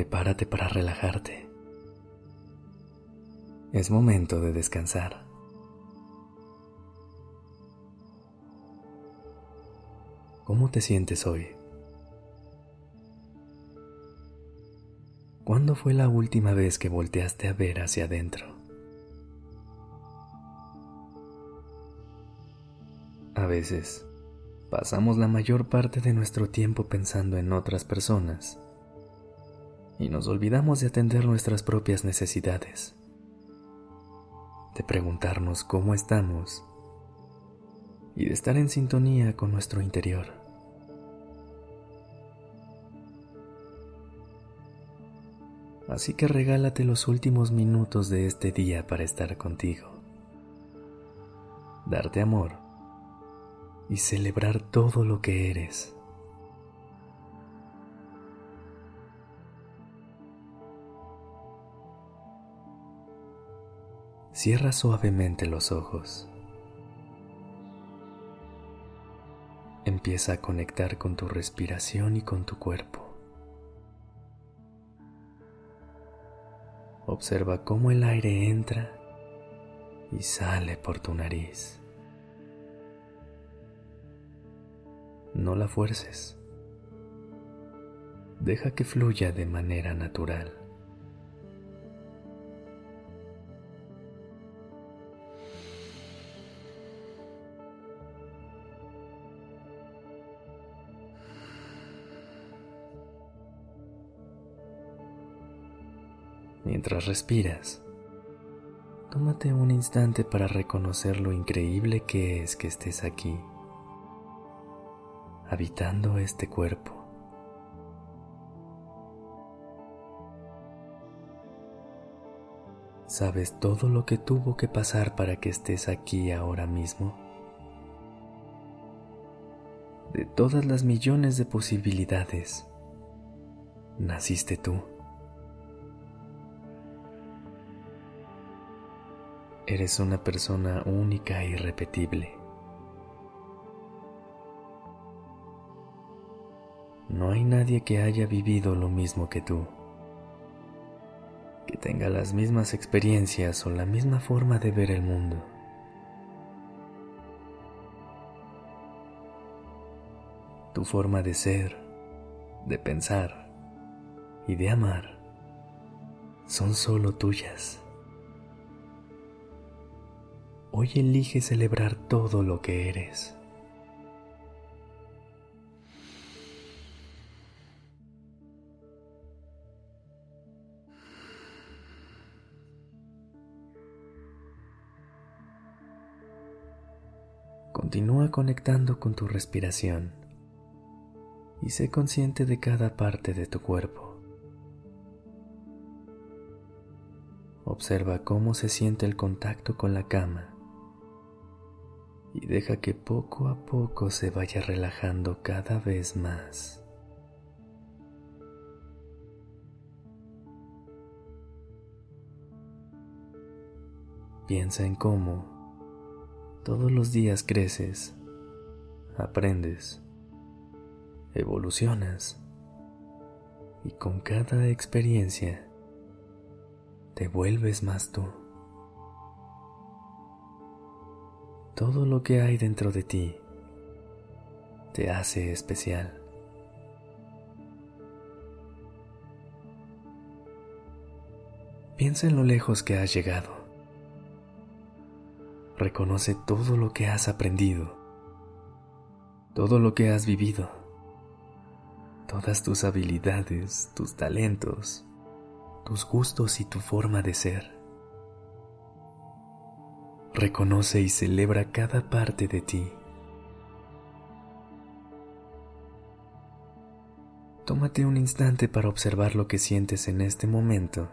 Prepárate para relajarte. Es momento de descansar. ¿Cómo te sientes hoy? ¿Cuándo fue la última vez que volteaste a ver hacia adentro? A veces, pasamos la mayor parte de nuestro tiempo pensando en otras personas y nos olvidamos de atender nuestras propias necesidades, de preguntarnos cómo estamos y de estar en sintonía con nuestro interior. Así que regálate los últimos minutos de este día para estar contigo, darte amor y celebrar todo lo que eres. Cierra suavemente los ojos. Empieza a conectar con tu respiración y con tu cuerpo. Observa cómo el aire entra y sale por tu nariz. No la fuerces. Deja que fluya de manera natural. Mientras respiras, tómate un instante para reconocer lo increíble que es que estés aquí, habitando este cuerpo. ¿Sabes todo lo que tuvo que pasar para que estés aquí ahora mismo? De todas las millones de posibilidades, naciste tú. Eres una persona única e irrepetible. No hay nadie que haya vivido lo mismo que tú, que tenga las mismas experiencias o la misma forma de ver el mundo. Tu forma de ser, de pensar y de amar son solo tuyas. Hoy elige celebrar todo lo que eres. Continúa conectando con tu respiración y sé consciente de cada parte de tu cuerpo. Observa cómo se siente el contacto con la cama y deja que poco a poco se vaya relajando cada vez más. Piensa en cómo todos los días creces, aprendes, evolucionas y con cada experiencia te vuelves más tú. Todo lo que hay dentro de ti te hace especial. Piensa en lo lejos que has llegado. Reconoce todo lo que has aprendido, todo lo que has vivido, todas tus habilidades, tus talentos, tus gustos y tu forma de ser. Reconoce y celebra cada parte de ti. Tómate un instante para observar lo que sientes en este momento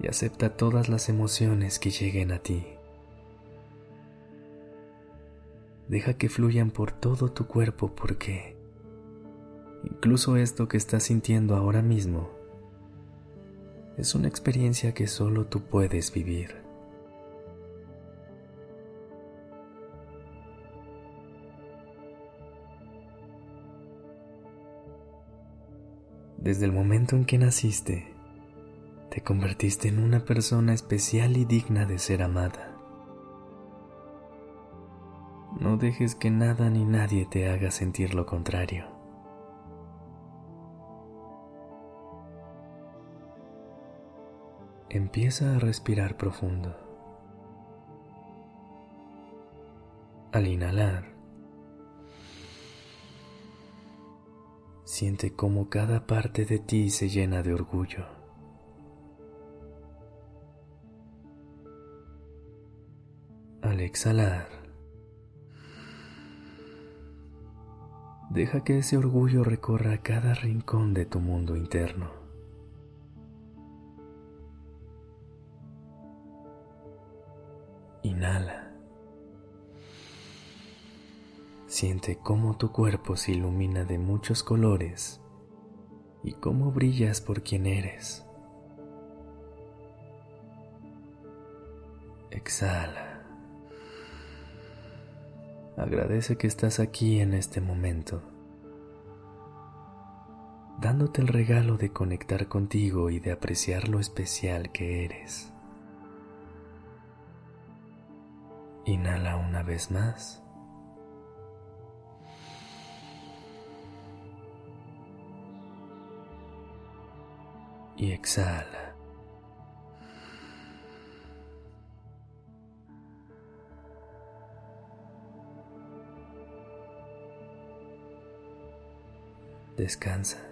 y acepta todas las emociones que lleguen a ti. Deja que fluyan por todo tu cuerpo porque incluso esto que estás sintiendo ahora mismo es una experiencia que solo tú puedes vivir. Desde el momento en que naciste, te convertiste en una persona especial y digna de ser amada. No dejes que nada ni nadie te haga sentir lo contrario. Empieza a respirar profundo. Al inhalar, siente cómo cada parte de ti se llena de orgullo. Al exhalar, deja que ese orgullo recorra cada rincón de tu mundo interno. Inhala. Siente cómo tu cuerpo se ilumina de muchos colores y cómo brillas por quien eres. Exhala. Agradece que estás aquí en este momento, dándote el regalo de conectar contigo y de apreciar lo especial que eres. Inhala una vez más. Y exhala. Descansa.